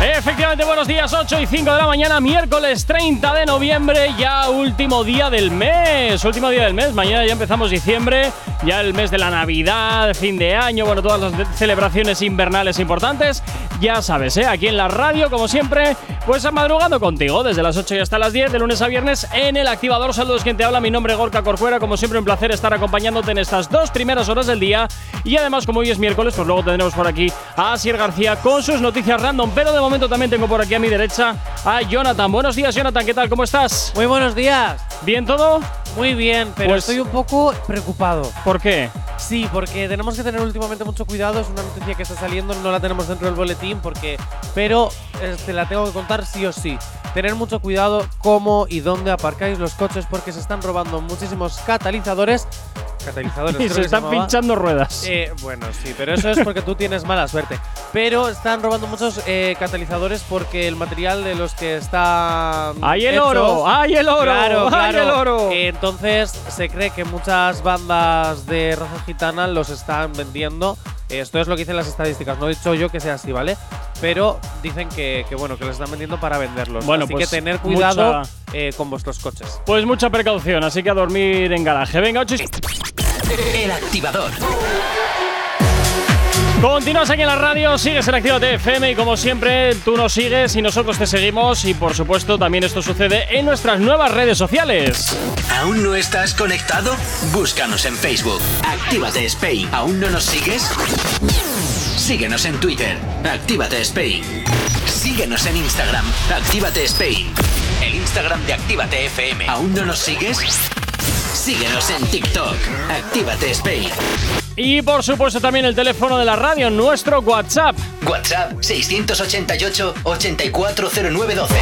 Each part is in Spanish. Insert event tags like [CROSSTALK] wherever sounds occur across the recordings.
Efectivamente, buenos días, 8 y 5 de la mañana, miércoles 30 de noviembre, ya último día del mes, último día del mes, mañana ya empezamos diciembre, ya el mes de la Navidad, fin de año, bueno, todas las celebraciones invernales importantes, ya sabes, ¿eh? aquí en la radio, como siempre, pues madrugando contigo, desde las 8 y hasta las 10, de lunes a viernes, en el activador, saludos quien te habla, mi nombre es Gorka Corcuera, como siempre un placer estar acompañándote en estas dos primeras horas del día, y además como hoy es miércoles, pues luego tendremos por aquí a Asier García con sus noticias random, pero de momento también tengo por aquí a mi derecha a Jonathan. Buenos días, Jonathan, ¿qué tal? ¿Cómo estás? Muy buenos días. ¿Bien todo? Muy bien, pero Pues- estoy un poco preocupado. ¿Por qué? Sí, porque tenemos que tener últimamente mucho cuidado. Es una noticia que está saliendo, no la tenemos dentro del boletín, porque, pero eh, te la tengo que contar sí o sí. Tener mucho cuidado cómo y dónde aparcáis los coches, porque se están robando muchísimos catalizadores. Catalizadores. [LAUGHS] Y se están llamaba. pinchando ruedas. Eh, bueno, sí, pero eso es porque tú tienes mala suerte. Pero están robando muchos eh, catalizadores porque el material de los que está. ¡Hay el hechos- oro! ¡Hay el oro! Claro, ¡Hay claro. el oro! Entonces se cree que muchas bandas de raza gitana los están vendiendo. Esto es lo que dicen las estadísticas. No he dicho yo que sea así, ¿vale? Pero dicen que, que, bueno que los están vendiendo para venderlos. Bueno, así pues que tener cuidado mucha- eh, con vuestros coches. Pues mucha precaución, así que a dormir en garaje. Venga, 8 y... El Activador. Continúas aquí en la radio, sigues en Actívate FM y como siempre tú nos sigues y nosotros te seguimos y por supuesto también esto sucede en nuestras nuevas redes sociales. ¿Aún no estás conectado? Búscanos en Facebook. Actívate Spain. ¿Aún no nos sigues? Síguenos en Twitter. Actívate Spain. Síguenos en Instagram. Actívate Spain. El Instagram de Actívate FM. ¿Aún no nos sigues? Síguenos en TikTok. Actívate Spain. Y por supuesto también el teléfono de la radio, nuestro WhatsApp, WhatsApp 688 840912.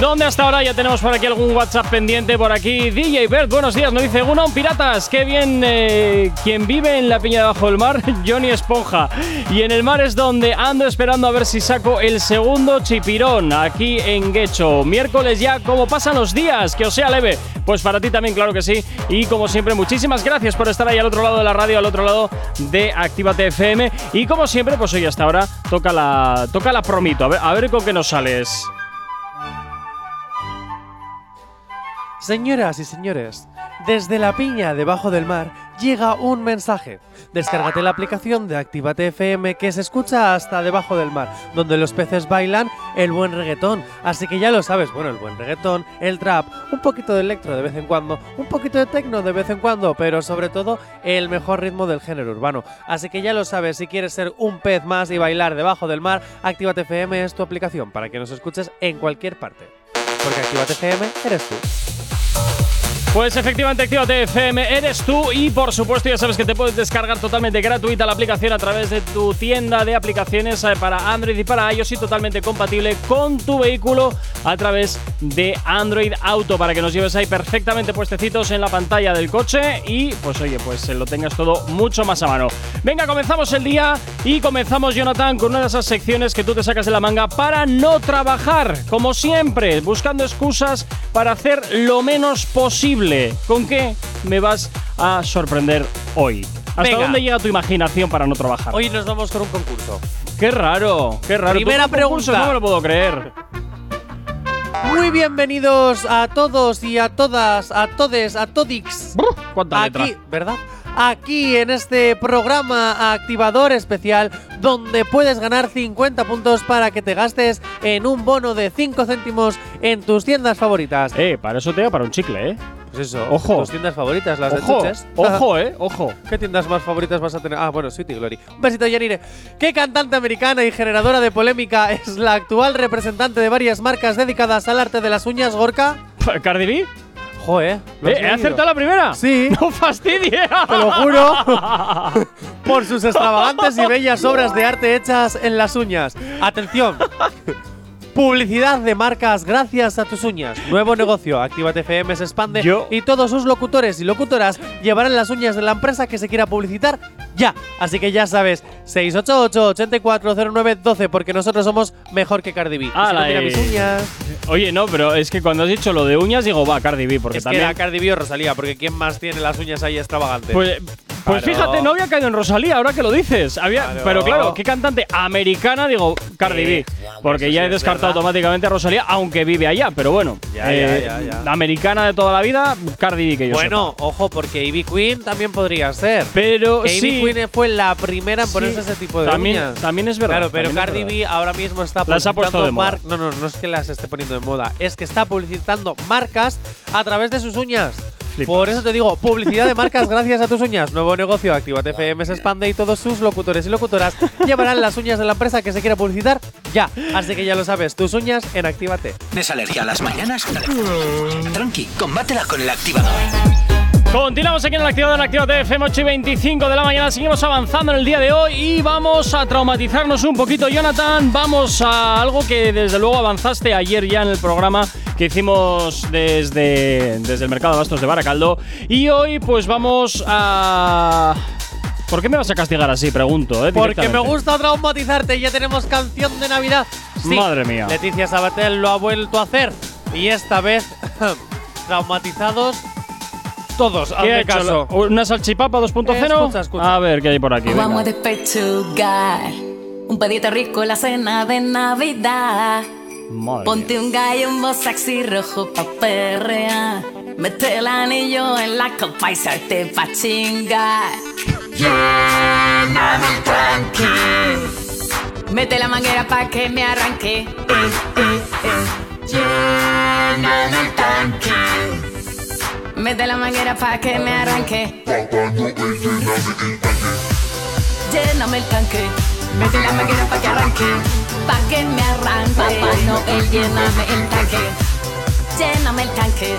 donde hasta ahora ya tenemos por aquí algún WhatsApp pendiente por aquí. DJ Bert, buenos días, nos dice uno, piratas, qué bien eh, quien vive en la piña debajo del mar, [LAUGHS] Johnny Esponja. Y en el mar es donde ando esperando a ver si saco el segundo chipirón aquí en Guecho. Miércoles ya, como pasan los días, que os sea leve. Pues para ti también, claro que sí. Y como siempre, muchísimas gracias por estar ahí al otro lado de la radio, al otro lado de Actívate FM. Y como siempre, pues hoy hasta ahora toca la, toca la promito. A ver, a ver con qué nos sales. Señoras y señores, desde la piña debajo del mar llega un mensaje. Descárgate la aplicación de Actívate FM que se escucha hasta debajo del mar, donde los peces bailan el buen reggaetón. Así que ya lo sabes, bueno, el buen reggaetón, el trap, un poquito de electro de vez en cuando, un poquito de tecno de vez en cuando, pero sobre todo el mejor ritmo del género urbano. Así que ya lo sabes, si quieres ser un pez más y bailar debajo del mar, Actívate FM es tu aplicación para que nos escuches en cualquier parte. Porque Actívate FM eres tú. Pues efectivamente, Actívate FM eres tú y por supuesto ya sabes que te puedes descargar totalmente gratuita la aplicación a través de tu tienda de aplicaciones eh, para Android y para iOS y totalmente compatible con tu vehículo a través de Android Auto para que nos lleves ahí perfectamente puestecitos en la pantalla del coche y pues oye, pues eh, lo tengas todo mucho más a mano. Venga, comenzamos el día y comenzamos Jonathan con una de esas secciones que tú te sacas de la manga para no trabajar, como siempre, buscando excusas para hacer lo menos posible. ¿Con qué me vas a sorprender hoy? ¿Hasta Venga. dónde llega tu imaginación para no trabajar? Hoy nos vamos con un concurso. Qué raro, qué raro. Primera pregunta. No me lo puedo creer. Muy bienvenidos a todos y a todas, a todes, a todix. ¿Cuánta letra? Aquí, ¿verdad? Aquí en este programa activador especial donde puedes ganar 50 puntos para que te gastes en un bono de 5 céntimos en tus tiendas favoritas. Eh, para eso te da para un chicle, ¿eh? Pues eso, Ojo. tus tiendas favoritas, las Ojo, de chuches. [LAUGHS] ojo, eh, ojo. ¿Qué tiendas más favoritas vas a tener? Ah, bueno, Sweetie Glory. Un besito, Yanire. ¿Qué cantante americana y generadora de polémica es la actual representante de varias marcas dedicadas al arte de las uñas, Gorka? ¿Cardi B? Joder, ¿lo has Eh, ¿He acertado la primera? Sí. [LAUGHS] ¡No fastidies! Te lo juro. [LAUGHS] Por sus extravagantes y bellas obras de arte hechas en las uñas. Atención. Publicidad de marcas gracias a tus uñas. Nuevo negocio. Actívate FM se expande Yo- y todos sus locutores y locutoras llevarán las uñas de la empresa que se quiera publicitar ya. Así que ya sabes, 688-840912 porque nosotros somos mejor que Cardi B. Y si Ala, no, mira eh. mis uñas. Oye, no, pero es que cuando has dicho lo de uñas, digo, va, Cardi B, porque Es que también. era Cardi B o Rosalía, porque ¿quién más tiene las uñas ahí extravagantes? Pues, pues Claro. fíjate, no había caído en Rosalía, ahora que lo dices. Había, Claro. Pero claro, ¿qué cantante americana? Digo, Cardi B. Porque ya sí he es descartado verdad. automáticamente a Rosalía, aunque vive allá. Pero bueno, Ya, eh, ya, ya, ya. americana de toda la vida, Cardi B que yo bueno, ojo, porque Ivy Queen también podría ser. Pero Que sí. Ivy Queen fue la primera en ponerse Sí. ese tipo de también, uñas. también es verdad. Claro, pero Cardi. B ahora mismo está Las ha puesto de moda. No, no, no es que las esté poniendo de moda, es que está publicitando marcas a través de sus uñas. Flipas. Por eso te digo, publicidad de marcas gracias a tus uñas. Nuevo negocio, Actívate FM se expande y todos sus locutores y locutoras llevarán las uñas de la empresa que se quiera publicitar ya. Así que ya lo sabes, tus uñas en Actívate. ¿Tienes alergia a las mañanas? Tranqui, combátela con el activador. Continuamos aquí en el activador en Actívate FM 8 y 25 de la mañana. Seguimos avanzando en el día de hoy y vamos a traumatizarnos un poquito, Jonathan. Vamos a algo que desde luego avanzaste ayer ya en el programa que hicimos desde, desde el mercado de bastos de Baracaldo. Y hoy, pues vamos a. ¿Por qué me vas a castigar así? Pregunto, ¿eh? Porque me gusta traumatizarte. Ya tenemos canción de Navidad. Sí, Madre mía. Leticia Sabatel lo ha vuelto a hacer. Y esta vez, [LAUGHS] traumatizados todos. ¿Qué ha Hazme hecho? caso. ¿Una salchipapa 2.0? Escucha, escucha. A ver, ¿qué hay por aquí? Vamos a despechugar un pedito rico en la cena de Navidad. Madre Ponte mía. un gallo, un sexy rojo pa' perrear. Mete el anillo en la copa y salte pa' chingar. Lléname el tanque. Mete la manguera pa' que me arranque. Eh, eh, eh. Lléname el tanque. Mete la manguera pa' que me arranque. Lléname el tanque. Mete la manguera pa' que arranque. Pa' que me arranque. Papá Noel, lléname el tanque. Lléname el tanque.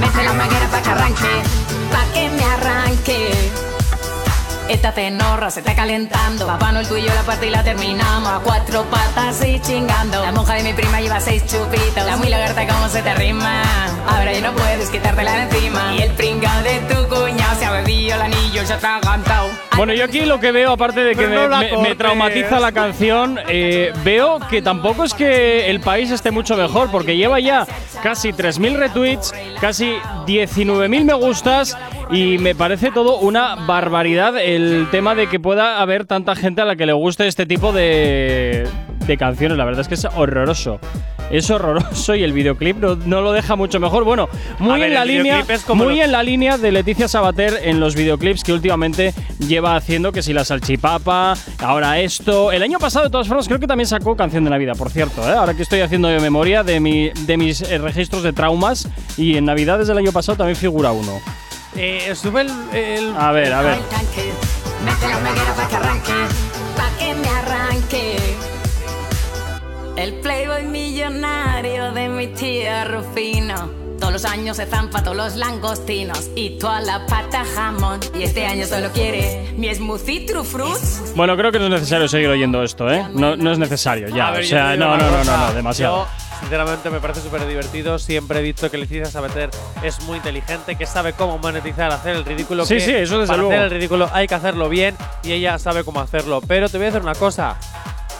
Mete la manguera pa' que arranque. Pa' que me arranque. Esta tenorra se está calentando. Papá Noel, tú y yo la parte y la terminamos. A cuatro patas y chingando. La monja de mi prima lleva seis chupitos. La muy lagarta, ¿cómo se te rima? Ahora ya no puedes quitártela de encima. Y el pringao de tu cuñado se ha bebido el anillo, ya está cantado. Bueno, yo aquí lo que veo, aparte de que me, no traumatiza la canción, eh, veo que tampoco es que el país esté mucho mejor, porque lleva ya casi 3.000 retweets, casi 19.000 me gustas, y me parece todo una barbaridad el tema de que pueda haber tanta gente a la que le guste este tipo de, de canciones. La verdad es que es horroroso. Es horroroso y el videoclip no, no lo deja mucho mejor. Bueno, muy ver, en la línea, muy lo- en la línea de Leticia Sabater en los videoclips que últimamente lleva haciendo, que si la salchipapa, ahora esto. El año pasado, de todas formas, creo que también sacó Canción de Navidad, por cierto. ¿eh? Ahora que estoy haciendo de memoria de, mi, de mis eh, registros de traumas, y en Navidades del año pasado también figura uno. Eh, sube el. el- A ver, a ver. El playboy millonario de mi tía Rufino. Todos los años se zampa todos los langostinos y toda la pata jamón. Y este año solo quiere mi smoothie true fruits. Bueno, creo que no es necesario seguir oyendo esto, ¿eh? No, no es necesario, ya. A ver, o sea, no, no, no, no, no, demasiado. Yo, sinceramente, me parece súper divertido. Siempre he dicho que Leticia Sabater es muy inteligente, que sabe cómo monetizar, hacer el ridículo. Sí, que sí, eso desde para luego. hacer el ridículo hay que hacerlo bien y ella sabe cómo hacerlo. Pero te voy a decir una cosa.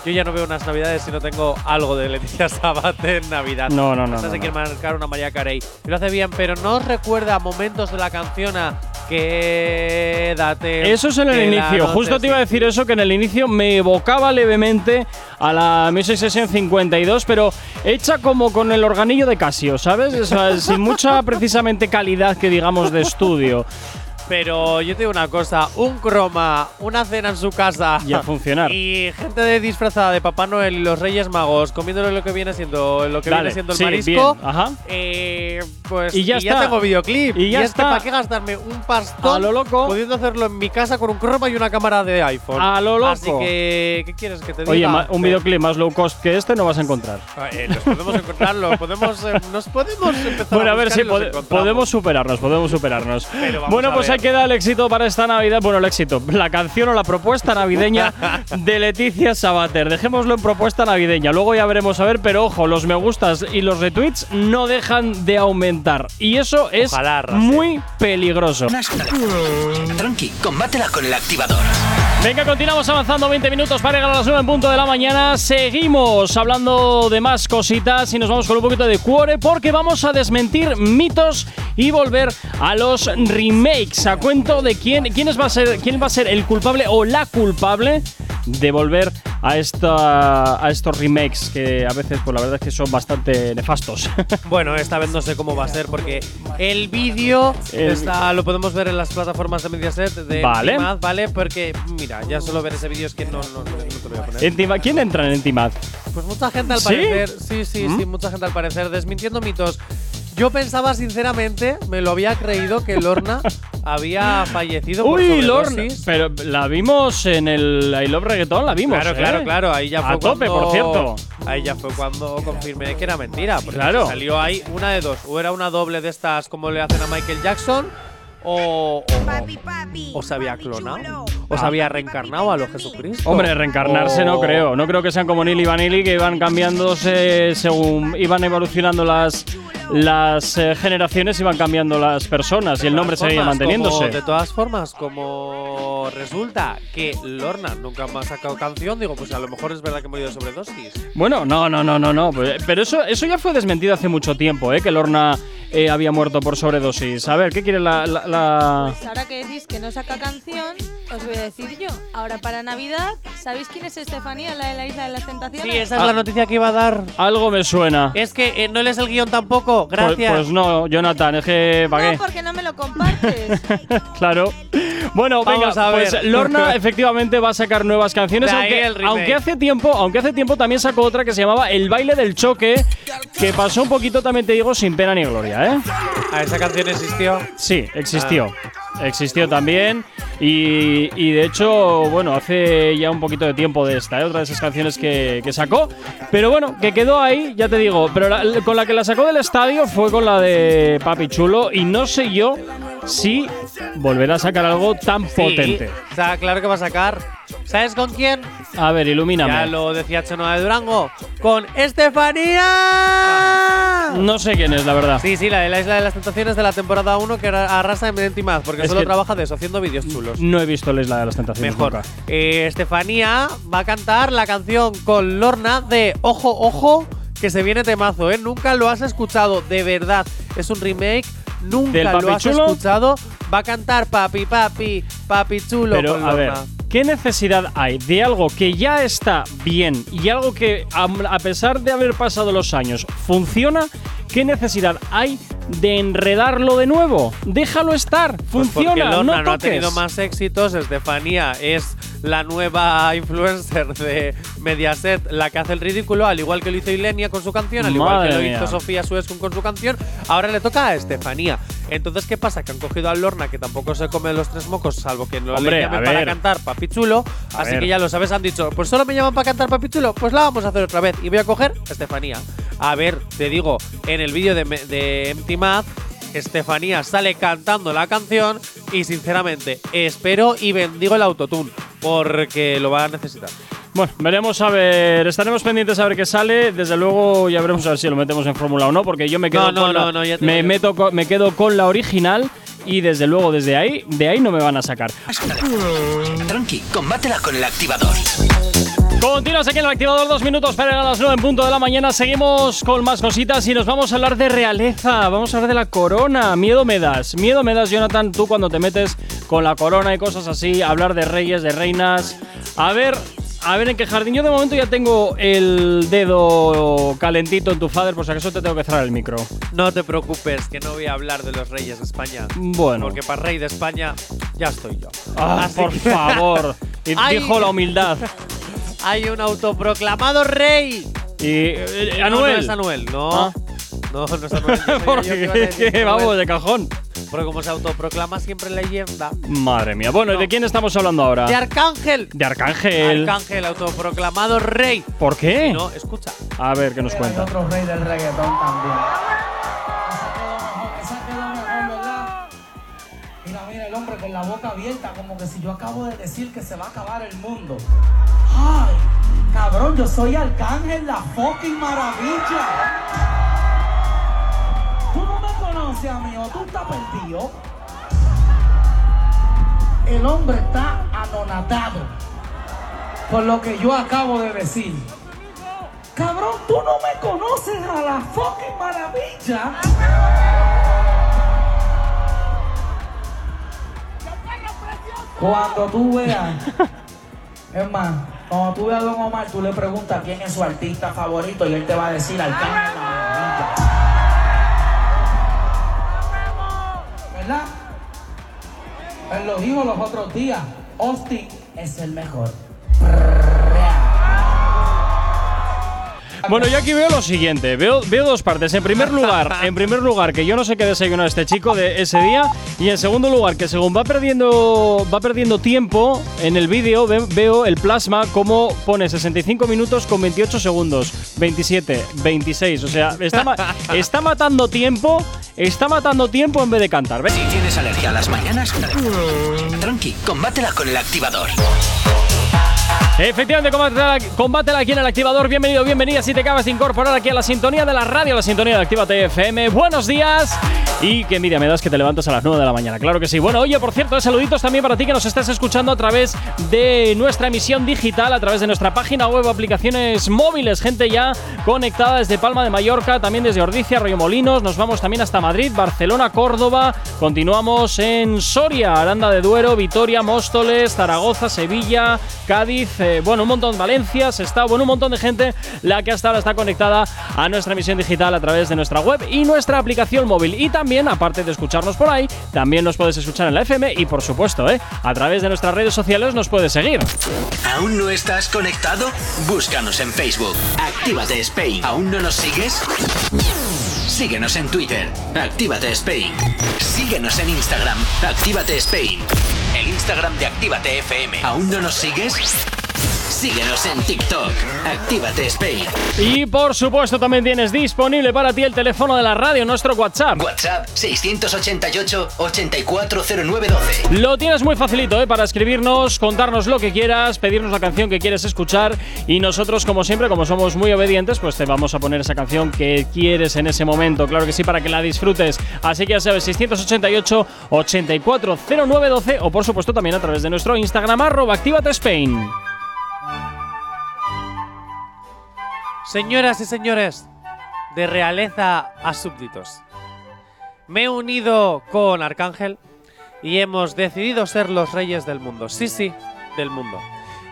Yo ya no veo unas navidades si no tengo algo de Leticia Sabater en Navidad. No, no, no, Esta no, se no. quiere marcar una María Carey. Y lo hace bien, pero no recuerda momentos de la canción a Quédate. Eso es en el inicio. Justo te iba a decir eso, que en el inicio me evocaba levemente a la Music Session 52, pero hecha como con el organillo de Casio, ¿sabes? O sea, sin mucha precisamente calidad que digamos de estudio. Pero yo te digo una cosa, un croma, una cena en su casa Y a funcionar. [LAUGHS] y gente de disfrazada de Papá Noel y los Reyes Magos comiéndole lo que viene siendo lo que Dale, viene siendo el sí, marisco. bien, ajá. eh, pues Y ya está. tengo videoclip. Y ya es que está. para qué gastarme un pastón A lo loco. pudiendo hacerlo en mi casa con un croma y una cámara de iPhone. A lo loco. Así que ¿qué quieres que te diga? Oye, un videoclip más low cost que este no vas a encontrar. [LAUGHS] eh, podemos encontrarlo, podemos, eh, nos podemos empezar Bueno, a a ver si y los pode- podemos superarnos, podemos superarnos. Pero vamos Bueno, a pues ver. Queda el éxito para esta Navidad. Bueno, el éxito, la canción o la propuesta navideña de Leticia Sabater. Dejémoslo en propuesta navideña. Luego ya veremos a ver, pero ojo, los me gustas y los retweets no dejan de aumentar. Y eso es Ojalá, muy peligroso. Tranqui, combátela con el activador. Venga, continuamos avanzando 20 minutos para llegar a las 9 en punto de la mañana. Seguimos hablando de más cositas y nos vamos con un poquito de cuore porque vamos a desmentir mitos y volver a los remakes. A cuento de quién, quién va a ser, quién va a ser el culpable o la culpable de volver a, esta, a estos remakes que a veces, pues la verdad es que son bastante nefastos. [LAUGHS] Bueno, esta vez no sé cómo va a ser porque el vídeo El- lo podemos ver en las plataformas de Mediaset de Vale. ¿vale? Porque, mira, ya solo ver ese vídeo es que no, no, no te lo voy a poner. Entima- ¿Quién entra en Entimad? Pues mucha gente al ¿Sí? parecer, sí, sí, ¿Mm? sí, mucha gente al parecer desmintiendo mitos. Yo pensaba sinceramente, me lo había creído que Lorna [LAUGHS] había fallecido por Uy, Lorna. Pero la vimos en el I Love Reggaeton, la vimos. Claro, ¿eh? claro, claro. Ahí ya A fue tope, cuando- por cierto. Ahí ya fue cuando confirmé que era mentira. Porque Claro. salió ahí una de dos. O era una doble de estas como le hacen a Michael Jackson. O, o, o se había clonado. O se había reencarnado a lo Jesucristo. Hombre, reencarnarse no O- creo. No creo que sean como Nili y Vanilli que iban cambiándose según iban evolucionando las las eh, generaciones, iban cambiando las personas y el nombre seguía Formas, manteniéndose. como- de todas formas, como resulta que Lorna nunca más ha sacado canción, digo, pues a lo mejor es verdad que ha murido de sobredosis. Bueno, no, no, no, no, no. pues, Pero eso, eso ya fue desmentido hace mucho tiempo, ¿eh? Que Lorna eh, había muerto por sobredosis. A ver, ¿qué quiere la, la- la- Pues ahora que decís que no saca canción, os voy a decir yo. Ahora para Navidad, ¿sabéis quién es Estefanía, la de la Isla de las Tentaciones? Sí, esa es Ah. la noticia que iba a dar. Algo me suena. Es que eh, no lees el guion tampoco. Pues, Gracias. pues no, Jonathan, es que ¿para no, porque no me lo compartes. [LAUGHS] claro. Bueno, Vamos venga, a ver. pues Lorna [LAUGHS] efectivamente va a sacar nuevas canciones, aunque, hace tiempo, aunque hace tiempo también sacó otra que se llamaba El baile del choque, que pasó un poquito también te digo sin pena ni gloria, ¿eh? Ah, esa canción existió. Sí, existió. Existió también. Y, de hecho, bueno, hace ya un poquito de tiempo de esta, ¿eh? otra de esas canciones que, que sacó. Pero bueno, que quedó ahí, ya te digo. Pero la- con la que la sacó del estadio fue con la de Papi Chulo. Y no sé yo si volverá a sacar algo tan potente. Sí, o sea, claro que va a sacar. ¿Sabes con quién? A ver, ilumíname. Ya lo decía Chenoa de Durango. ¡Con Estefanía! No sé quién es, la verdad. Sí, sí, la de la Isla de las Tentaciones de la temporada 1 que arrasa en Mentimaz, porque Es solo trabaja de eso, haciendo vídeos chulos. No he visto la Isla de las Tentaciones. Mejor. nunca. Eh, Estefanía va a cantar la canción con Lorna de Ojo, Ojo, que se viene temazo, ¿eh? Nunca lo has escuchado, de verdad. Es un remake, nunca ¿Del lo has Chulo? escuchado. Va a cantar Papi, Papi, Papi Chulo Pero, con a ver. ¿qué necesidad hay de algo que ya está bien y algo que, a pesar de haber pasado los años, funciona? ¿Qué necesidad hay de enredarlo de nuevo? Déjalo estar, Pues funciona, porque Lorna no no, ha tenido más éxitos. Estefanía es la nueva influencer de Mediaset, la que hace el ridículo, al igual que lo hizo Ilenia con su canción, al igual Madre que lo mía. hizo Sofía Suescun con su canción. Ahora le toca a Estefanía. Entonces, ¿qué pasa? Que han cogido a Lorna, que tampoco se come los tres mocos, salvo que no Hombre, le llamen para cantar Papi Chulo. A Así ver. que ya lo sabes, han dicho, pues solo me llaman para cantar Papi Chulo, pues la vamos a hacer otra vez. Y voy a coger a Estefanía. A ver, te digo, en el vídeo de, de Empty Math, Estefanía sale cantando la canción y sinceramente espero y bendigo el autotune porque lo va a necesitar. Bueno, veremos a ver, estaremos pendientes a ver qué sale. Desde luego ya veremos a ver si lo metemos en Fórmula o no, porque yo me quedo No, no, con la- no, no, ya te me meto con- me quedo con la original y desde luego desde ahí, de ahí no me van a sacar. Tranqui, combátela con el activador. Continuas aquí en el activador, dos minutos para a las 9 en punto de la mañana. Seguimos con más cositas y nos vamos a hablar de realeza. Vamos a hablar de la corona. Miedo me das. Miedo me das, Jonathan, tú cuando te metes con la corona y cosas así, hablar de reyes, de reinas. A ver. A ver en qué jardín. Yo de momento ya tengo el dedo calentito en tu father, por si acaso te tengo que cerrar el micro. No te preocupes que no voy a hablar de los reyes de España. Bueno. Porque para rey de España ya estoy yo. Ah, por favor. [LAUGHS] Dijo la humildad. Hay un autoproclamado rey. Y eh, No, Anuel. No, es Anuel, no. Ah. No, no es Anuel. yo sabía [LAUGHS] yo que Porque ibas a decir Anuel. vamos de cajón. Porque como se autoproclama siempre leyenda. Madre mía. Bueno, ¿y de quién estamos hablando ahora? De Arcángel. De Arcángel. Arcángel, autoproclamado rey. ¿Por qué? No, escucha. A ver, ¿qué nos Hay cuenta? otro rey del reggaetón también. Esa quedó mejor, esa quedó mejor, ¿verdad? Mira, mira, el hombre con la boca abierta, como que si yo acabo de decir que se va a acabar el mundo. Ay, cabrón, yo soy Arcángel, la fucking maravilla. Tú no me conoces, amigo, tú estás perdido. El hombre está anonadado por lo que yo acabo de decir. Cabrón, tú no me conoces a la fucking maravilla. Cuando tú veas, es cuando tú veas a Don Omar, tú le preguntas quién es su artista favorito y él te va a decir Arcángel. ¿Verdad? Él lo dijo los otros días. Austin es el mejor. Bueno, yo aquí veo lo siguiente, veo, veo dos partes. En primer lugar, en primer lugar, que yo no sé qué desayunó este chico de ese día. Y en segundo lugar, que según va perdiendo, va perdiendo tiempo en el vídeo, ve- veo el plasma como pone 65 minutos con 28 segundos, 27, 26. O sea, está, está matando tiempo, está matando tiempo en vez de cantar. Si tienes alergia a las mañanas, tranqui, combátela con el activador. Efectivamente, combátela, aquí en el activador. Bienvenido, bienvenida. Si te acabas de incorporar aquí a la sintonía de la radio, la sintonía de Actívate FM. Buenos días. Y qué envidia me das que te levantas a las 9 de la mañana. Claro que sí. Bueno, oye, por cierto, saluditos también para ti que nos estás escuchando a través de nuestra emisión digital, a través de nuestra página web, aplicaciones móviles. Gente ya conectada desde Palma de Mallorca, también desde Ordicia, Río Molinos. Nos vamos también hasta Madrid, Barcelona, Córdoba. Continuamos en Soria, Aranda de Duero, Vitoria, Móstoles, Zaragoza, Sevilla, Cádiz. Bueno, un montón, Valencia, está bueno, un montón de gente la que hasta ahora está conectada a nuestra emisión digital a través de nuestra web y nuestra aplicación móvil. Y también, aparte de escucharnos por ahí, también nos puedes escuchar en la FM y, por supuesto, eh, a través de nuestras redes sociales nos puedes seguir. ¿Aún no estás conectado? Búscanos en Facebook. Actívate Spain. ¿Aún no nos sigues? Síguenos en Twitter. Actívate Spain. Síguenos en Instagram. Actívate Spain. El Instagram de Actívate FM. ¿Aún no nos sigues? Síguenos en TikTok. Actívate Spain. Y, por supuesto, también tienes disponible para ti el teléfono de la radio, nuestro WhatsApp. WhatsApp 688-840912. Lo tienes muy facilito, ¿eh? Para escribirnos, contarnos lo que quieras, pedirnos la canción que quieres escuchar y nosotros, como siempre, como somos muy obedientes, pues te vamos a poner esa canción que quieres en ese momento, claro que sí, para que la disfrutes. Así que ya sabes, 688-840912 o por supuesto también a través de nuestro Instagram, arroba Actívate Spain. Señoras y señores, de realeza a súbditos. Me he unido con Arcángel y hemos decidido ser los reyes del mundo. Sí, sí, del mundo.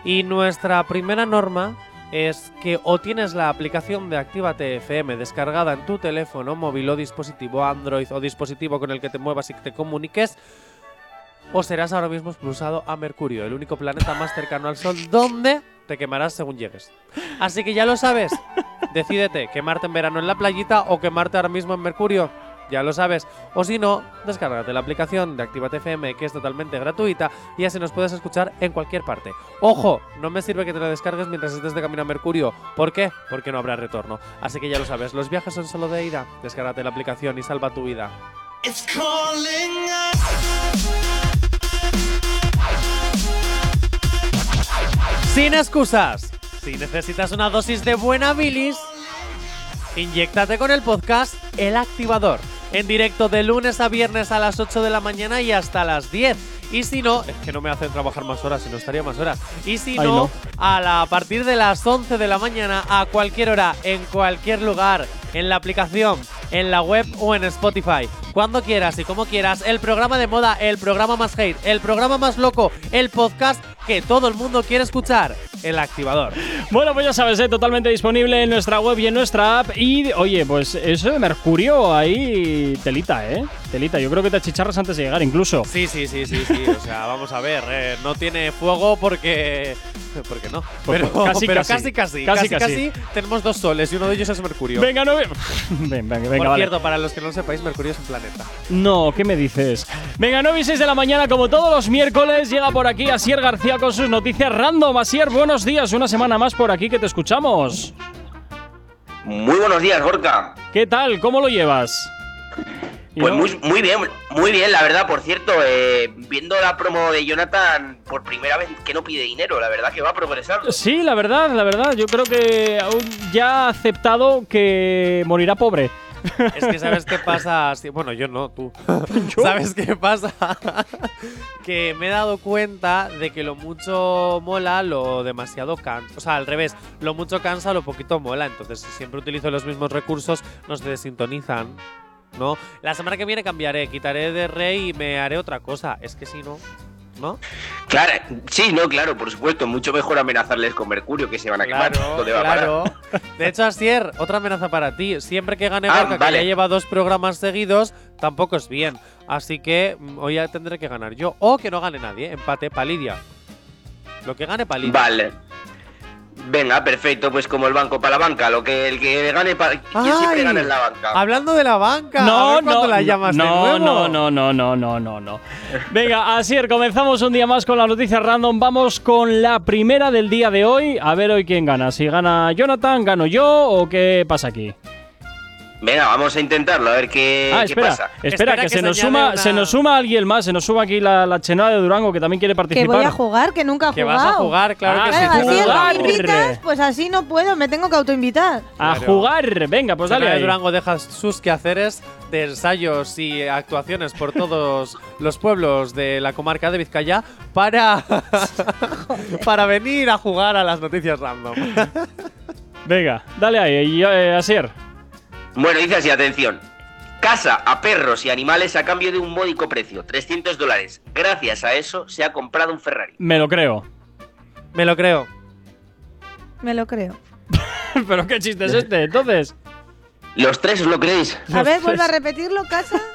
Y nuestra primera norma es que o tienes la aplicación de Actívate FM descargada en tu teléfono móvil o dispositivo Android o dispositivo con el que te muevas y que te comuniques, o serás ahora mismo expulsado a Mercurio, el único planeta más cercano al Sol, donde te quemarás según llegues. Así que ya lo sabes. Decídete, quemarte en verano en la playita o quemarte ahora mismo en Mercurio. Ya lo sabes. O si no, descárgate la aplicación de Actívate FM, que es totalmente gratuita, y así nos puedes escuchar en cualquier parte. Ojo, no me sirve que te la descargues mientras estés de camino a Mercurio. ¿Por qué? Porque no habrá retorno. Así que ya lo sabes, los viajes son solo de ida. Descárgate la aplicación y salva tu vida. Sin excusas. Si necesitas una dosis de buena bilis, inyectate con el podcast El Activador. En directo de lunes a viernes a las 8 de la mañana y hasta las 10. Y si no, es que no me hacen trabajar más horas, si no estaría más horas. Y si Ay, no, no. a, la, a partir de las 11 de la mañana, a cualquier hora, en cualquier lugar, en la aplicación, en la web o en Spotify. Cuando quieras y como quieras, el programa de moda, el programa más hate, el programa más loco, el podcast que todo el mundo quiere escuchar, el activador. Bueno, pues ya sabes, ¿eh? totalmente disponible en nuestra web y en nuestra app. Y oye, pues eso de Mercurio ahí, telita, ¿eh? Telita, yo creo que te achicharras antes de llegar incluso. Sí, sí, sí, sí, sí. O sea, vamos a ver. eh, no tiene fuego porque. Porque no. Pero, casi, pero casi. casi, casi, Casi, tenemos dos soles y uno de ellos es Mercurio. Venga, no. [LAUGHS] Ven, venga, venga, Por cierto, para los que no lo sepáis, Mercurio es un planeta. No, ¿qué me dices? Venga, 9 y 6 de la mañana, como todos los miércoles, llega por aquí Asier García con sus noticias random. Asier, buenos días, una semana más por aquí que te escuchamos. Muy buenos días, Gorka. ¿Qué tal? ¿Cómo lo llevas? ¿Y Pues no? muy, muy bien, muy bien, la verdad. Por cierto, eh, viendo la promo de Jonathan por primera vez que no pide dinero, la verdad que va progresando. Sí, la verdad, la verdad. Yo creo que aún ya ha aceptado que morirá pobre. Es que sabes qué pasa. Bueno, yo no, tú. [LAUGHS] ¿Sabes qué pasa? [LAUGHS] que me he dado cuenta de que lo mucho mola, lo demasiado cansa. O sea, al revés, lo mucho cansa, lo poquito mola. Entonces, si siempre utilizo los mismos recursos, no se desintonizan. ¿No? La semana que viene cambiaré, quitaré de rey y me haré otra cosa. Es que si no, ¿no? Claro, sí, no, claro, por supuesto. Mucho mejor amenazarles con Mercurio que se van a quemar. Claro, ¿Dónde va a parar? claro. De hecho, Asier, otra amenaza para ti. Siempre que gane Ah, vale. que ya lleva dos programas seguidos, tampoco es bien. Así que mm, hoy ya tendré que ganar yo. O que no gane nadie, empate para Lidia. Lo que gane para Lidia. Vale. Venga, perfecto, pues como el banco para la banca, lo que el que gane para quien siempre Ay, gana en la banca. Hablando de la banca, a No, ver cuándo no, la llamas no, de nuevo. no, no, no, no, no, no, no. Venga, Asier, comenzamos un día más con las noticias random. Vamos con la primera del día de hoy. A ver hoy quién gana. Si gana Jonathan, gano yo o qué pasa aquí. Venga, vamos a intentarlo, a ver qué, ah, qué espera, pasa. espera, Espera que, que se, se nos suma, una- se nos suma alguien más. Se nos suma aquí la, la chenada de Durango que también quiere Que participar. voy a jugar, que nunca he Que jugado. vas a jugar, claro Ah, que Claro, sí. así tú es, jugar. me invitas, pues así no puedo, me tengo que autoinvitar. A Claro. jugar. Venga, pues dale ahí. Durango deja sus quehaceres de ensayos y actuaciones por todos [LAUGHS] los pueblos de la comarca de Vizcaya para, [LAUGHS] para venir a jugar a las noticias random. Venga, dale ahí, y, eh, Asier. Bueno, dice así, atención. Casa a perros y animales a cambio de un módico precio, 300 dólares. Gracias a eso se ha comprado un Ferrari. Me lo creo. Me lo creo. Me lo creo. [LAUGHS] Pero qué chiste es este, entonces. ¿Los tres os lo creéis? A ver, vuelve a repetirlo, casa. [LAUGHS]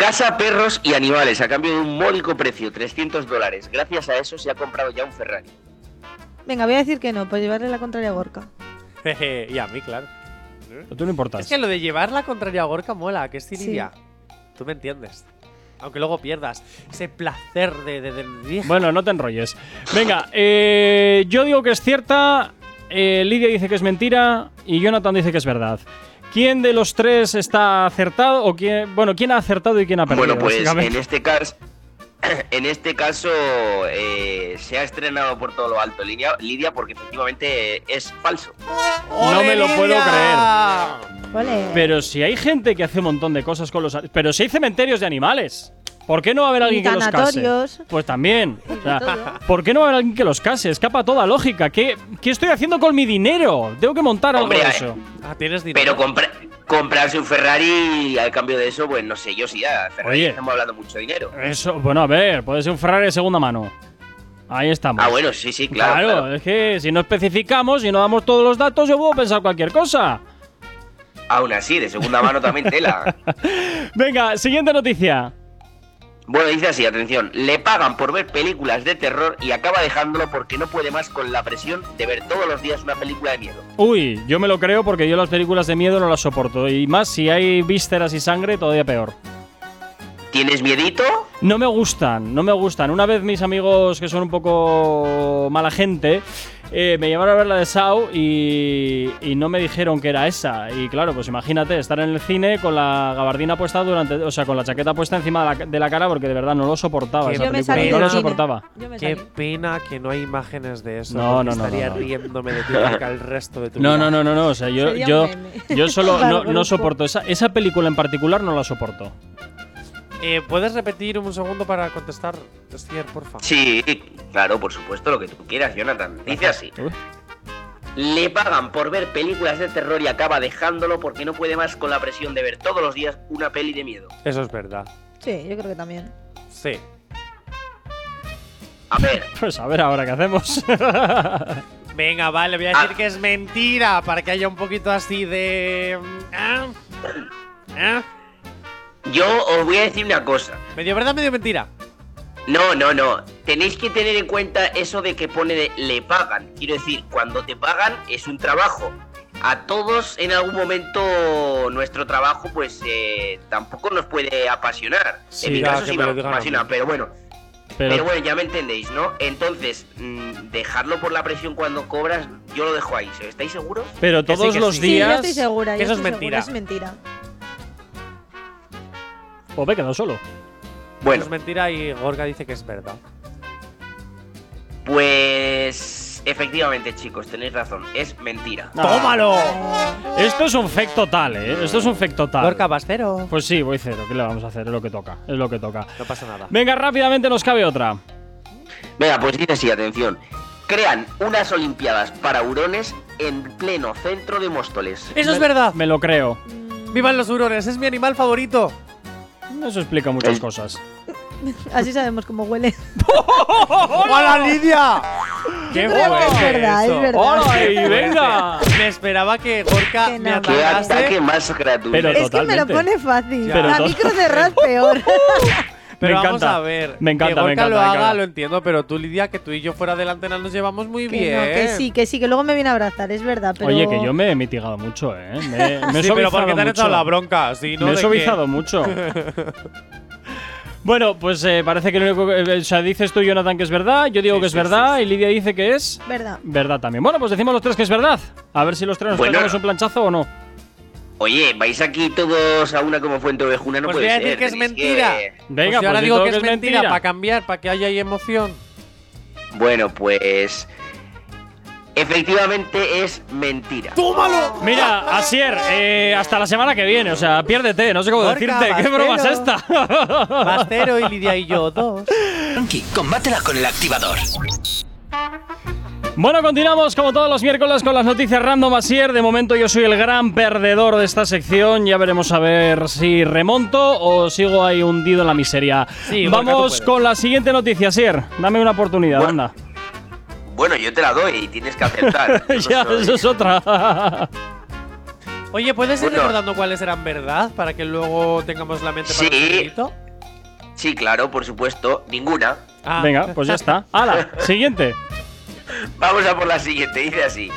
Casa, perros y animales a cambio de un módico precio, 300 dólares. Gracias a eso se ha comprado ya un Ferrari. Venga, voy a decir que no, pues llevarle la contraria a Gorka. Jeje, [LAUGHS] y a mí, claro. Tú no importas. Es que lo de llevar la contraria a Gorka mola, que es Sí. Lidia. Tú me entiendes. Aunque luego pierdas ese placer de, de, de- Bueno, no te enrolles. Venga, eh, yo digo que es cierta, eh, Lidia dice que es mentira y Jonathan dice que es verdad. ¿Quién de los tres está acertado o quién, bueno, quién ha acertado y quién ha perdido? Bueno, pues en este caso, [LAUGHS] en este caso eh, se ha estrenado por todo lo alto Lidia, Lidia porque efectivamente es falso. No me lo puedo creer. Pero si hay gente que hace un montón de cosas con los... Pero si hay cementerios de animales. ¿Por qué no va a haber alguien que los case? Pues también. [LAUGHS] O sea, todo. ¿Por qué no va a haber alguien que los case? Escapa toda lógica. ¿Qué, qué estoy haciendo con mi dinero? Tengo que montar algo Hombre, de eh, eso. Ah, tienes dinero. Pero compra- comprarse un Ferrari al cambio de eso, pues no sé yo si ya Ferrari Oye. estamos hablando mucho de dinero. Eso, bueno, a ver, puede ser un Ferrari de segunda mano. Ahí estamos. Ah, bueno, sí, sí, claro. claro. es que si no especificamos y no damos todos los datos, yo puedo pensar cualquier cosa. Aún así, de segunda mano también tela. [LAUGHS] Venga, siguiente noticia. Bueno, dice así, atención, le pagan por ver películas de terror y acaba dejándolo porque no puede más con la presión de ver todos los días una película de miedo. Uy, yo me lo creo porque yo las películas de miedo no las soporto. Y más si hay vísceras y sangre, todavía peor. ¿Tienes miedito? No me gustan, no me gustan. Una vez mis amigos que son un poco mala gente eh, me llevaron a ver la de Sao y, y no me dijeron que era esa. Y claro, pues imagínate estar en el cine con la gabardina puesta durante, o sea, con la chaqueta puesta encima de la, de la cara porque de verdad no lo soportaba esa película. No lo soportaba. Qué pena que no hay imágenes de eso. No, no, no, Estaría no, no. riéndome de ti el resto de tu No, vida. no, no, no, no. O sea, yo, yo, yo solo [LAUGHS] no, no soporto. Esa, esa película en particular no la soporto. Eh, ¿Puedes repetir un segundo para contestar, Estier, porfa? Sí, claro, por supuesto, lo que tú quieras, Jonathan. Dice así. Le pagan por ver películas de terror y acaba dejándolo porque no puede más con la presión de ver todos los días una peli de miedo. Eso es verdad. Sí, yo creo que también. Sí. A ver, [LAUGHS] Pues a ver ahora qué hacemos. [LAUGHS] Venga, vale, voy a decir Ah. que es mentira para que haya un poquito así de. ¿Ah? ¿Ah? Yo os voy a decir una cosa. Medio verdad, medio mentira. No, no, no. Tenéis que tener en cuenta eso de que pone de le pagan. Quiero decir, cuando te pagan es un trabajo. A todos en algún momento nuestro trabajo pues eh, tampoco nos puede apasionar. Sí, en mi caso sí me me apasiona, pero bueno. Pero, Pero, bueno, ya me entendéis, ¿no? Entonces, mm, dejarlo por la presión cuando cobras, yo lo dejo ahí. ¿Estáis seguros? pero todos que los sí. Sí, yo días. estoy segura. que yo eso es mentira. segura, Es mentira. Pues me he quedado solo. Bueno, Es mentira y Gorka dice que es verdad. pues efectivamente, chicos, tenéis razón, es mentira. ¡Tómalo! Esto es un fake total, ¿eh? Esto es un fake total. Gorka, vas cero. Pues sí, voy cero. ¿Qué le vamos a hacer? Es lo que toca. Es lo que toca. No pasa nada. Venga, rápidamente nos cabe otra. Venga, pues dice así, atención. Crean unas olimpiadas para hurones en pleno centro de Móstoles. Eso es verdad. Me lo creo. ¡Vivan los hurones! Es mi animal favorito. Eso explica muchas cosas. [LAUGHS] Así sabemos cómo huele. [LAUGHS] ¡Hola, Lidia! ¡Qué Creo que es verdad, es verdad. ¡Hola! y venga! Me esperaba que Gorka Que me no. ¡Qué atacase. ataque más gratuito! Pero- Es que me Totalmente. lo pone fácil. Pero a to- micro cerrado [LAUGHS] peor. Pero Me vamos encanta. a ver. Me encanta, que me encanta, lo me haga, encanta. lo entiendo, pero tú, Lidia, que tú y yo fuera de la antena nos llevamos muy Que bien. no, que sí, que sí, que luego me viene a abrazar, es verdad. Pero... Oye, que yo me he mitigado mucho, ¿eh? Me, me he [LAUGHS] sí, pero suavizado porque te han mucho. echado la bronca, sí, ¿no? me he suavizado mucho. [LAUGHS] bueno, pues eh, parece que lo único que. O sea, dices tú, Jonathan, que es verdad. Yo digo Sí, que es sí, verdad. sí, Y Lidia dice que es. Verdad. Verdad también. Bueno, pues decimos los tres que es verdad. A ver si los tres nos Bueno. un planchazo o no. Oye, vais aquí todos a una como fuente ovejuna, no Pues puede voy a decir ser. que es tenéis mentira. Venga, pues yo ahora pues digo todo que es mentira, para cambiar, para que haya ahí emoción. Bueno, pues. Efectivamente es mentira. ¡Tómalo! Mira, Asier, eh, hasta la semana que viene. O sea, piérdete, no sé cómo Gorka, decirte. ¿Qué Bastero. broma es esta? [LAUGHS] Bastero y Lidia y yo, dos. Tranqui, combátela con el activador. Bueno, continuamos como todos los miércoles con las noticias random Asier. De momento yo soy el gran perdedor de esta sección. Ya veremos a ver si remonto o sigo ahí hundido en la miseria. Sí, Vamos con la siguiente noticia, Asier. Dame una oportunidad, Bueno, anda. Bueno, yo te la doy y tienes que [LAUGHS] no ya, soy- eso es otra. Oye, ¿puedes ir Bueno. recordando cuáles eran verdad para que luego tengamos la mente para Sí. un segundito? Sí, claro, por supuesto. Ninguna. Ah. Venga, pues ya está. ¡Hala! [LAUGHS] Siguiente. Vamos a por la siguiente. Dice así.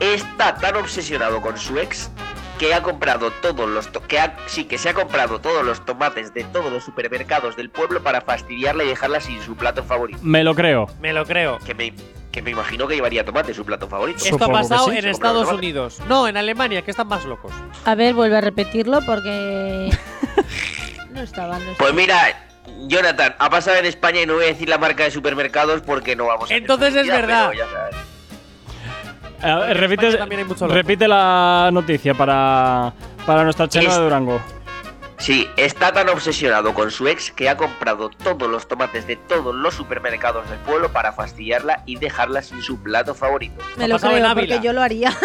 Está tan obsesionado con su ex que ha comprado todos los to- que ha- sí que se ha comprado todos los tomates de todos los supermercados del pueblo para fastidiarla y dejarla sin su plato favorito. Me lo creo. Me lo creo. Que me, que me imagino que llevaría tomate su plato favorito. Esto ha Supongo pasado sí. en Estados Unidos. No, en Alemania, que están más locos. A ver, vuelve a repetirlo porque. [LAUGHS] no estaba, no estaba. Pues mira, Jonathan, ha pasado en España y no voy a decir la marca de supermercados porque no vamos a Entonces es verdad. En repite, repite la noticia para, para nuestra chela Es- de Durango. Sí, está tan obsesionado con su ex que ha comprado todos los tomates de todos los supermercados del pueblo para fastidiarla y dejarla sin su plato favorito. Me lo creo, porque yo lo haría.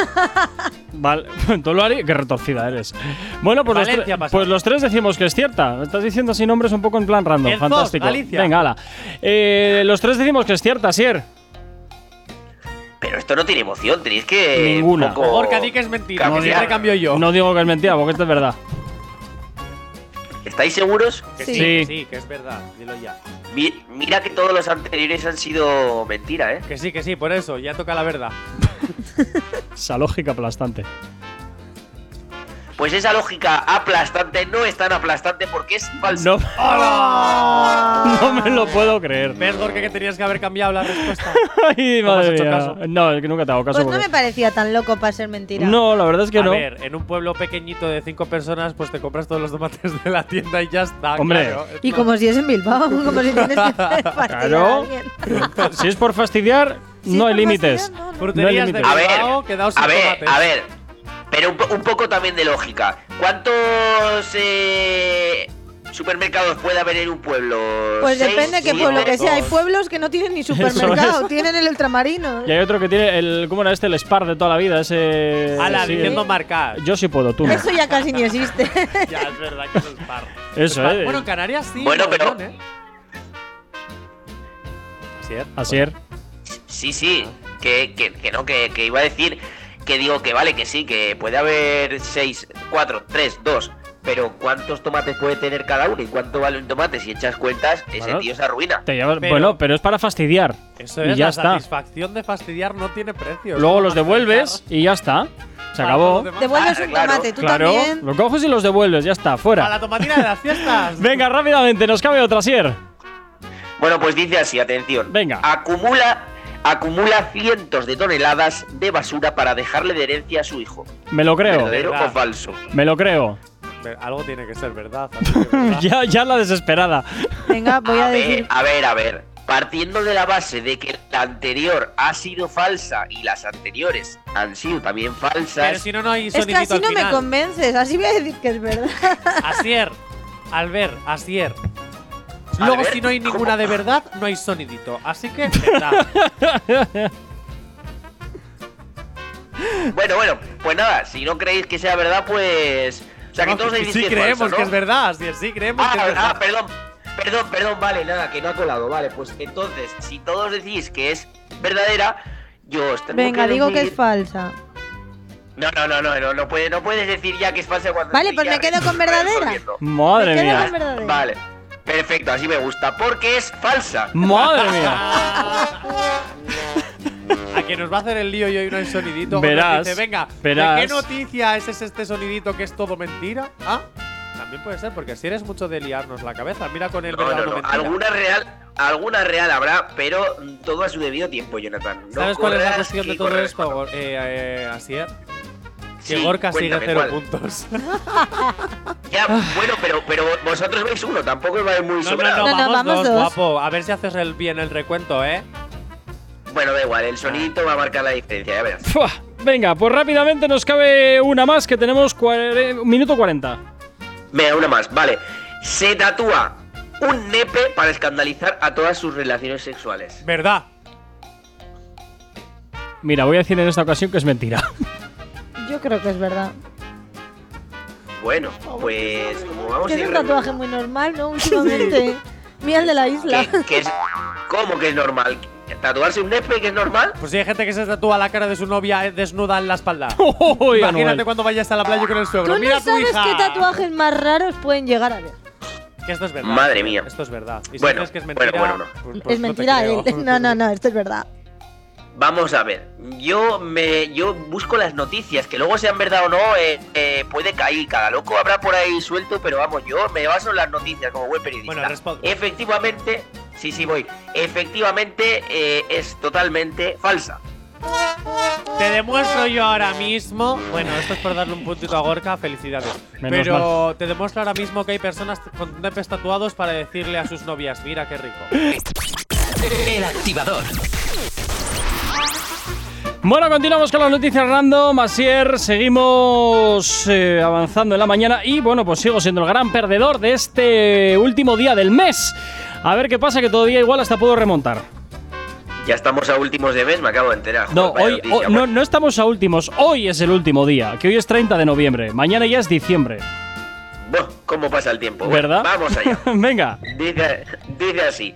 [LAUGHS] Vale, [LAUGHS] tú lo harías. Qué retorcida eres. Bueno, pues los, tre- pues los tres decimos que es cierta. Me Estás diciendo así nombres un poco en plan random. El Fantástico. Galicia. Venga, ala. Eh, los tres decimos que es cierta, Sier. Pero esto no tiene emoción, tenéis que. Ninguna. un poco Gorka, di que es mentira. siempre cambio yo. No digo que es mentira, porque esto es verdad. ¿Estáis seguros? Que Sí. sí, Sí. que es verdad. Dilo ya. Mi- mira que todos los anteriores han sido mentira, ¿eh? Que sí, que sí, por eso, ya toca la verdad. Esa lógica aplastante. Pues esa lógica aplastante no es tan aplastante porque es falsa. No. No me lo puedo creer. ¿Ves, Gorka, que tenías que haber cambiado la respuesta? [LAUGHS] Ay, ¿No me has madre hecho mía. caso? No, es que nunca te hago caso. Pues no me parecía tan loco para ser mentira. No, la verdad es que a no. ver, en un pueblo pequeñito de cinco personas, pues te compras todos los tomates de la tienda y ya está. Hombre. claro. Y como si es en Bilbao, [LAUGHS] como si tienes que [LAUGHS] fastidiar Claro. a alguien. Si es por fastidiar, no hay límites. no, no. De límites. A ver, a a ver. Pero un, po- un poco también de lógica. ¿Cuántos eh, supermercados puede haber en un pueblo? Pues ¿Seis, depende de qué pueblo que sea. Hay pueblos que no tienen ni supermercado, tienen el ultramarino. Y hay otro que tiene el. ¿Cómo era este? El Spar de toda la vida. Ese. Ala, sí. diciendo marcas. Yo sí puedo, tú no. Eso ya casi ni existe. [LAUGHS] ya, es verdad que eso es par. Eso, Par- eh. Bueno, en Canarias sí. Bueno, pero- mogollón, ¿eh? Así es. Asier. Sí, sí. Que, que, que no, que, que iba a decir que digo que vale, que sí, que puede haber 6, 4, 3, 2. Pero ¿cuántos tomates puede tener cada uno? ¿Y cuánto vale un tomate? Si echas cuentas, ese Bueno, tío se arruina. Te llevas- Pero- bueno, pero es para fastidiar. Eso y es, ya la está. satisfacción de fastidiar no tiene precio. Luego los devuelves y ya está. Se acabó. Devuelves Ah, un claro. tomate, tú Claro, también. lo coges y los devuelves, ya está, A fuera. la tomatina de las fiestas. [LAUGHS] Venga, rápidamente, nos cabe otra, Sier. Bueno, pues dice así, atención. Venga. Acumula, acumula cientos de toneladas de basura para dejarle de herencia a su hijo. Me lo creo, ¿Verdadero verdad. o falso? me lo creo. ver, algo tiene que ser verdad. [LAUGHS] así que verdad. ya, ya la desesperada. Venga, voy a, a ver, decir. a ver, a ver. Partiendo de la base de que la anterior ha sido falsa y las anteriores han sido también falsas. Pero si no, no hay Es que así no al me final. convences, así voy a decir que es verdad. Asier, Albert, Asier. Luego, ver, si no hay ¿cómo? ninguna de verdad, no hay sonidito. Así que, [LAUGHS] verdad. Bueno, bueno, pues nada, si no creéis que sea verdad, pues. O sea, que No, todos que decís sí que es creemos falso, que es verdad, Asier, sí creemos Ah, que es verdad. ah, perdón, perdón, perdón, vale, nada, que no ha colado, vale, pues entonces, si todos decís que es verdadera, yo os tengo Venga, que digo que es falsa. No, no, no, no, no, no, puedes, no puedes decir ya que es falsa cuando Vale, pues me quedo con verdadera. Madre Me quedo mía. con verdadera. Vale, perfecto, así me gusta, porque es falsa. Madre mía. [LAUGHS] A que nos va a hacer el lío y hoy no hay sonidito. Verás, Dice, venga, verás. ¿de qué noticia es ese- este sonidito que es todo mentira? Ah, también puede ser, porque si eres mucho de liarnos la cabeza. Mira con el No, no, mentira. alguna real, alguna real habrá, pero todo a su debido tiempo, Jonathan. No ¿Sabes cuál es la cuestión de todo esto, eh, eh, Asier? Que Sí, Gorka sigue cero ¿cuál? puntos. [LAUGHS] Ya, bueno, pero, pero vosotros veis uno, tampoco vais muy No, no, sobrado. no, No, no, vamos, vamos dos, dos. guapo. A ver si haces el bien el recuento, ¿eh? Bueno, da igual, el sonidito va a marcar la diferencia, ya verás. Fua. Venga, pues rápidamente nos cabe una más que tenemos un minuto 40. Venga, una más, vale. Se tatúa un nepe para escandalizar a todas sus relaciones sexuales. Verdad. Mira, voy a decir en esta ocasión que es mentira. [LAUGHS] Yo creo que es verdad. Bueno, pues como vamos a es ir un tatuaje muy normal, ¿no? Últimamente. Mira el de la isla. que, que es, ¿Cómo que es normal? ¿Tatuarse un nepe que es normal? Pues si hay gente que se tatúa la cara de su novia eh, desnuda en la espalda. [LAUGHS] Imagínate Anuel. cuando vayas a la playa con el Tú suegro. no Mira tu sabes hija. qué tatuajes más raros pueden llegar a ver. Que esto es verdad. Madre mía. Esto es verdad. Y si Bueno, dices que es mentira, bueno, bueno, pues- pues es no te mentira, creo. él. No, no, no, esto es verdad. Vamos a ver, yo me yo busco las noticias, que luego sean verdad o no, eh, eh, puede caer, cada loco habrá por ahí suelto, pero vamos, yo me baso en las noticias como buen periodista. Bueno, responde. Efectivamente, sí, sí voy, efectivamente eh, es totalmente falsa. Te demuestro yo ahora mismo. Bueno, esto es por darle un puntito a Gorka, felicidades. Menos Pero te demuestro ahora mismo que hay personas con nepes tatuados para decirle a sus novias: Mira qué rico. El activador. Bueno, continuamos con las noticias random. Asier, seguimos eh, avanzando en la mañana y bueno, pues sigo siendo el gran perdedor de este último día del mes. A ver qué pasa, que todavía igual hasta puedo remontar. Ya estamos a últimos de mes, me acabo de enterar. No, Joder, vaya hoy, noticia, hoy- no, bueno. no estamos a últimos. Hoy es el último día, que hoy es 30 de noviembre. Mañana ya es diciembre. Buah, ¿Cómo pasa el tiempo? Bueno, ¿Verdad? Vamos allá. [LAUGHS] Venga. Dice, dice así.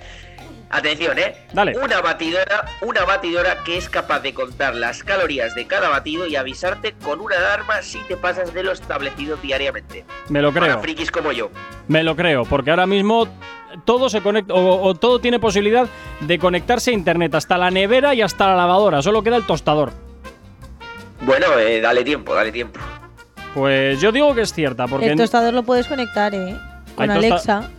Atención, ¿eh? Dale. Una batidora, una batidora que es capaz de contar las calorías de cada batido y avisarte con una alarma si te pasas de lo establecido diariamente. Me lo Para creo. frikis como yo. Me lo creo, porque ahora mismo todo se conecta o, o todo tiene posibilidad de conectarse a internet, hasta la nevera y hasta la lavadora. Solo queda el tostador. Bueno, eh, dale tiempo, dale tiempo. Pues yo digo que es cierta, porque El tostador lo puedes conectar, ¿eh? Con Alexa.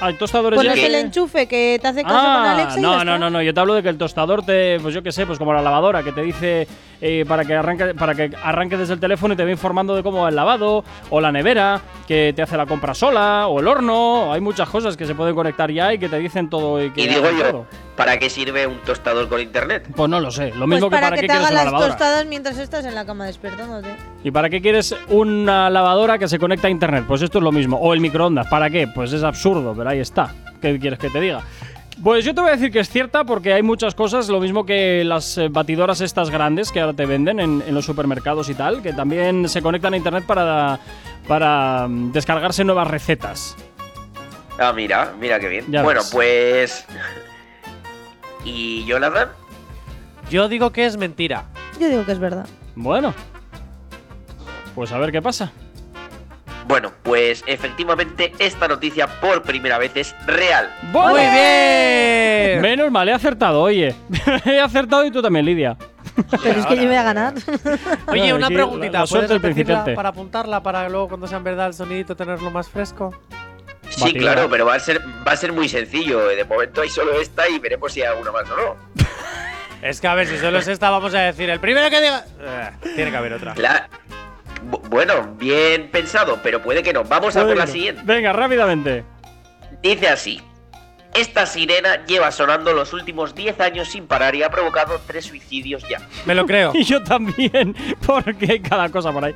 Hay tostadores ya Pones que- el enchufe que te hace caso con Ah, Alexa y no, ya no, está. no, no, yo te hablo de que el tostador te, pues yo qué sé, pues como la lavadora, que te dice eh, para que arranque, para que arranque desde el teléfono y te va informando de cómo va el lavado, o la nevera, que te hace la compra sola, o el horno, hay muchas cosas que se pueden conectar ya y que te dicen todo y que Y digo hacen yo, todo. ¿para qué sirve un tostador con internet? Pues no lo sé, lo Pues mismo que para para que qué te quieres haga una las lavadora. tostadas mientras estás en la cama despertándote. ¿Y para qué quieres una lavadora que se conecta a internet? Pues esto es lo mismo. O el microondas, ¿para qué? Pues es absurdo, pero ahí está. ¿Qué quieres que te diga? Pues yo te voy a decir que es cierta porque hay muchas cosas, lo mismo que las eh, batidoras estas grandes que ahora te venden en, en los supermercados y tal, que también se conectan a internet para, para mm, descargarse nuevas recetas. Ah, mira, mira qué bien. Ya bueno, ves. pues. ¿Y Jonathan? Yo digo que es mentira. Yo digo que es verdad. Bueno, pues a ver qué pasa. Bueno, pues efectivamente esta noticia por primera vez es real. ¡Muy bien! Menos mal, he acertado, oye. [LAUGHS] he acertado y tú también, Lidia. Pero es que yo voy a ganar. [LAUGHS] Oye, una preguntita. ¿Puedes repetirla para apuntarla para luego cuando sea en verdad el sonidito tenerlo más fresco? Sí, claro, pero va a ser va a ser muy sencillo. De momento hay solo esta y veremos si hay alguna más o no. Es que a ver, si solo es esta, vamos a decir el primero que diga. Tiene que haber otra. La- Bueno, bien pensado, pero puede que no. Vamos a por la siguiente. Venga, rápidamente. Dice así. Esta sirena lleva sonando los últimos 10 años sin parar y ha provocado tres suicidios ya. Me lo creo. [LAUGHS] Y yo también, porque hay cada cosa por ahí.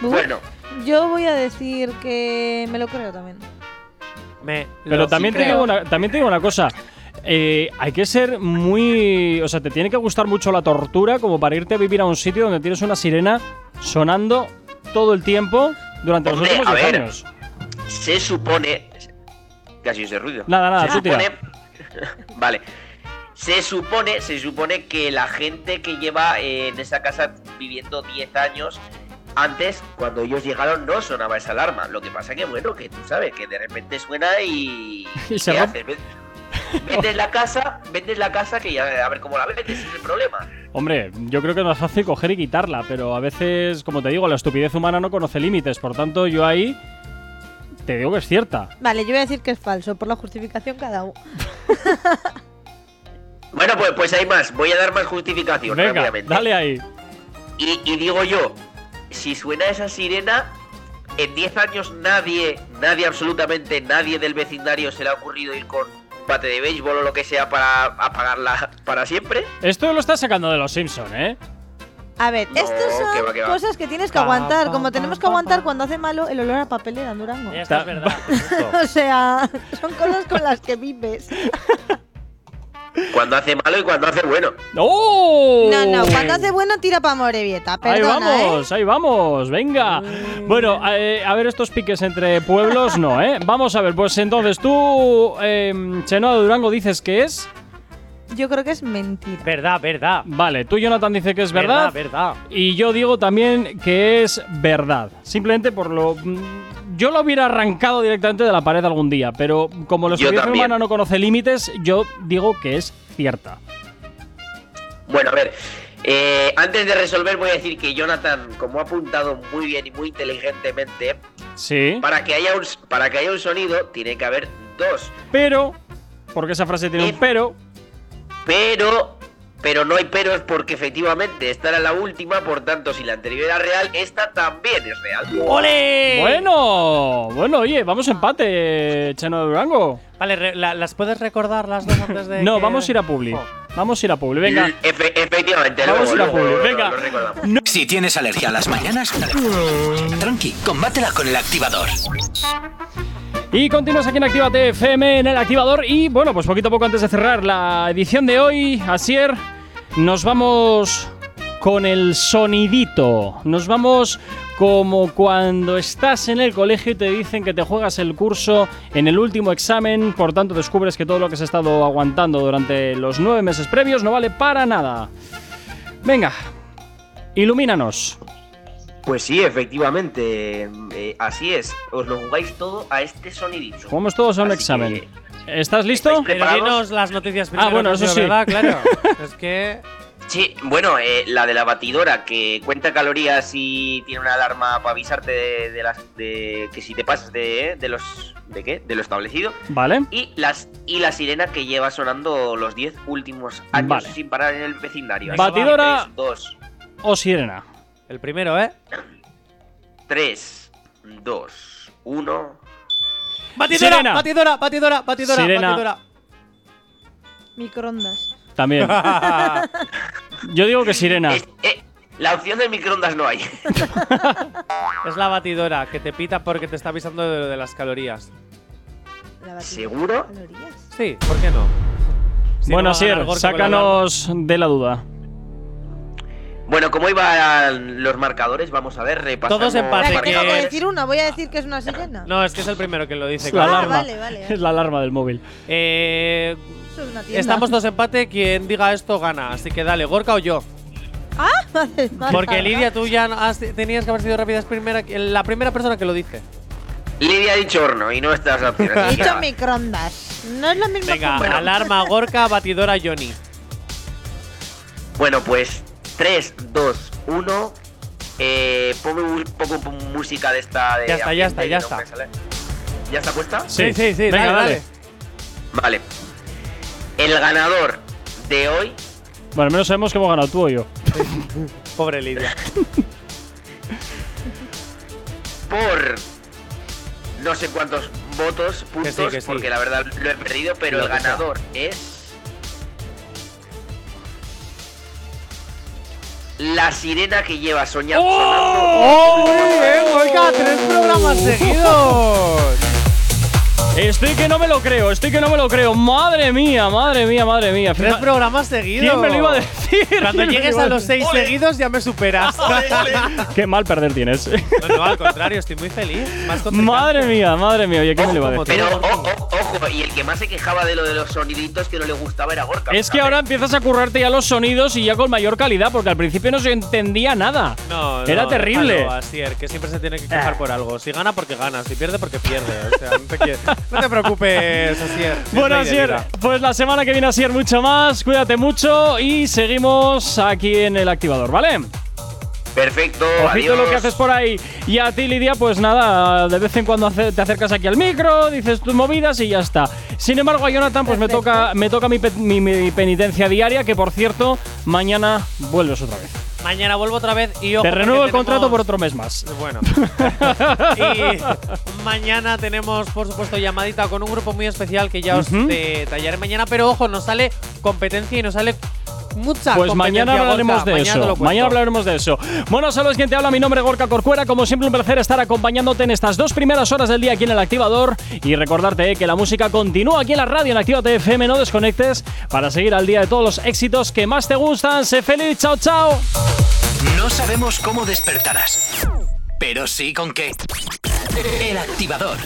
Bueno, Yo voy a decir que me lo creo también. Me Pero lo también te, creo. digo una, también te digo una cosa. Eh, hay que ser muy. O sea, te tiene que gustar mucho la tortura como para irte a vivir a un sitio donde tienes una sirena sonando todo el tiempo durante los últimos a 10 ver. años. se supone. Casi ese ruido. Nada, nada, se tú supone. [LAUGHS] vale. Se supone, se supone que la gente que lleva eh, en esa casa viviendo 10 años. Antes, cuando ellos llegaron, no sonaba esa alarma. Lo que pasa que, bueno, que tú sabes, que de repente suena y. [LAUGHS] Y se ¿Qué rompe. haces? Ven- Vendes la casa, vendes la casa que ya a ver cómo la vendes, ese es el problema. Hombre, yo creo que es más fácil coger y quitarla, pero a veces, como te digo, la estupidez humana no conoce límites. Por tanto, yo ahí te digo que es cierta. Vale, yo voy a decir que es falso, por la justificación cada uno. [LAUGHS] Bueno, pues, pues hay más. Voy a dar más justificación Venga, rápidamente. dale ahí. Y, y digo yo, si suena esa sirena, en 10 años nadie, nadie, absolutamente nadie del vecindario se le ha ocurrido ir con bate de béisbol o lo que sea para apagarla para siempre. Esto lo estás sacando de los Simpsons, ¿eh? A ver, No, estas que son va, que va. cosas que tienes que Pa, aguantar, pa, como pa, tenemos que aguantar pa. cuando hace malo el olor a papelera en Durango. Esto es [LAUGHS] verdad. O sea, son cosas con las que vives. [LAUGHS] Cuando hace malo y cuando hace bueno. ¡Oh! No, no, cuando hace bueno tira pa' Morevieta, Ahí perdona, ¿eh? vamos, ahí vamos, venga. Bueno, eh, a ver estos piques entre pueblos, no, ¿eh? [LAUGHS] Vamos a ver, pues entonces tú, eh, Chenoa de Durango, dices que es. Yo creo que es mentira. Verdad, verdad. Vale, tú, Jonathan, dice que es verdad. Verdad, verdad. Y yo digo también que es verdad. Simplemente por lo. Yo lo hubiera arrancado directamente de la pared algún día, pero como la también. humana no conoce límites, yo digo que es cierta. Bueno, a ver. eh, antes de resolver voy a decir que Jonathan, como ha apuntado muy bien y muy inteligentemente, Sí. para que haya un, para que haya un sonido tiene que haber dos. Pero. Porque esa frase tiene un Eh, pero. Pero, pero no hay peros porque efectivamente esta era la última, por tanto, si la anterior era real, esta también es real. ¡Ole! Bueno, bueno, oye, vamos a empate, Cheno de Durango. Vale, la- ¿las puedes recordar las dos antes de No, que- vamos a ir a Publi. Oh. Vamos a ir a Publi, venga. Efe- efectivamente, Vamos a ir a Publi, venga. Si tienes alergia a las mañanas, tranqui, combátela con el activador. Y continúas aquí en Actívate FM en el activador. Y bueno, pues poquito a poco antes de cerrar la edición de hoy, Asier, nos vamos con el sonidito. Nos vamos como cuando estás en el colegio y te dicen que te juegas el curso en el último examen, por tanto descubres que todo lo que has estado aguantando durante los nueve meses previos no vale para nada. Venga, ilumínanos. Pues sí, efectivamente, eh, así es. Os lo jugáis todo a este sonidito. Jugamos todos a un Así examen. que- ¿Estás listo? ¿Estáis Pero ¿Preparados? dinos las noticias primero. bueno, que eso sí. verdad, claro. [LAUGHS] es que. Sí, bueno, eh, la de la batidora que cuenta calorías y tiene una alarma para avisarte de, de las de que si te pasas de, de los de qué, de lo establecido Vale. y las y la sirena que lleva sonando los 10 últimos años Vale. sin parar en el vecindario. Batidora. 2 O sirena. El primero, ¿eh? 3 2 1 ¡Batidora! Sirena. ¡Batidora! ¡Batidora! ¡Batidora! Sirena. ¡Batidora! Microondas. También. [LAUGHS] Yo digo que sirena. Es- eh, la opción de microondas no hay. [LAUGHS] es la batidora que te pita porque te está avisando de lo de las calorías. La batidora. ¿Seguro? ¿Calorías? Sí, ¿por qué no? Si bueno, no va a ganar Asier, Gorka con la sácanos de la duda. Bueno, como iban los marcadores, vamos a ver, repasamos. Todos empate, tengo que decir una, voy a decir que es una sirena. No, es que es el primero que lo dice. Es la Ah, claro. alarma. vale, vale, vale. Es la alarma del móvil. Eh, es estamos dos empate. Quien diga esto gana. Así que dale, Gorka o yo. [LAUGHS] Vale, vale. Porque Lidia, tú ya has- tenías que haber sido rápida. Es primera, la primera persona que lo dice. Lidia ha dicho horno y no estas opciones. [LAUGHS] He dicho microondas. No es lo mismo Venga, que alarma, Gorka, batidora, Johnny. Bueno, pues 3, 2, 1. Eh, poco de música de esta. De Ya está, ya está, ya está. ¿Ya está puesta? Sí, sí, sí, Venga, dale, dale. dale. Vale. El ganador de hoy. Bueno, al menos sabemos que hemos ganado tú o yo. [LAUGHS] Pobre Lidia. [LAUGHS] Por no sé cuántos votos, puntos, sí, que sí. porque la verdad lo he perdido, pero Lo el sea. ganador es. La sirena que lleva soñando. ¡Oh! Muy bien, Gorka, tres programas seguidos. Estoy que no me lo creo, estoy que no me lo creo. Madre mía, madre mía, madre mía. Tres programas seguidos. ¿Quién me lo iba a decir? Cuando ¿Quién me lo llegues a los seis seguidos ya me superas. [LAUGHS] Qué mal perder tienes. No, no, al contrario, estoy muy feliz. Más madre mía, madre mía. Oye, ¿quién me lo iba a decir? Pero o- o- ojo, y el que más se quejaba de lo de los soniditos que no le gustaba era Gorka. Es que ahora empiezas a currarte ya los sonidos y ya con mayor calidad, porque al principio no se entendía nada. No, no, Era terrible. déjalo, Asier, que siempre se tiene que quejar por algo. Si gana, porque gana. Si pierde, porque pierde. O sea, no te, no te preocupes, Asier. [LAUGHS] Bueno, Asier, pues la semana que viene Asier mucho más. Cuídate mucho y seguimos aquí en el activador, ¿vale? Perfecto, Ojito adiós. lo que haces por ahí. Y a ti, Lidia, pues nada, de vez en cuando te acercas aquí al micro, dices tus movidas y ya está. Sin embargo, a Jonathan, pues me toca, me toca mi, pe- mi- mi penitencia diaria, que por cierto, mañana vuelves otra vez. Mañana vuelvo otra vez y ojo, Te renuevo el tenemos- contrato por otro mes más. Bueno. [LAUGHS] y mañana tenemos, por supuesto, llamadita con un grupo muy especial que ya os Ujú. detallaré mañana. Pero ojo, nos sale competencia y nos sale mucha Pues mañana hablaremos Gorka. de Mañana eso. Mañana hablaremos de eso. Bueno, sabes quién te habla. Mi nombre es Gorka Corcuera. Como siempre, un placer estar acompañándote en estas dos primeras horas del día aquí en el activador. Y recordarte eh, que la música continúa aquí en la radio en Actívate FM. No desconectes para seguir al día de todos los éxitos que más te gustan. Sé feliz. Chao, chao. No sabemos cómo despertarás, pero sí con qué. El activador.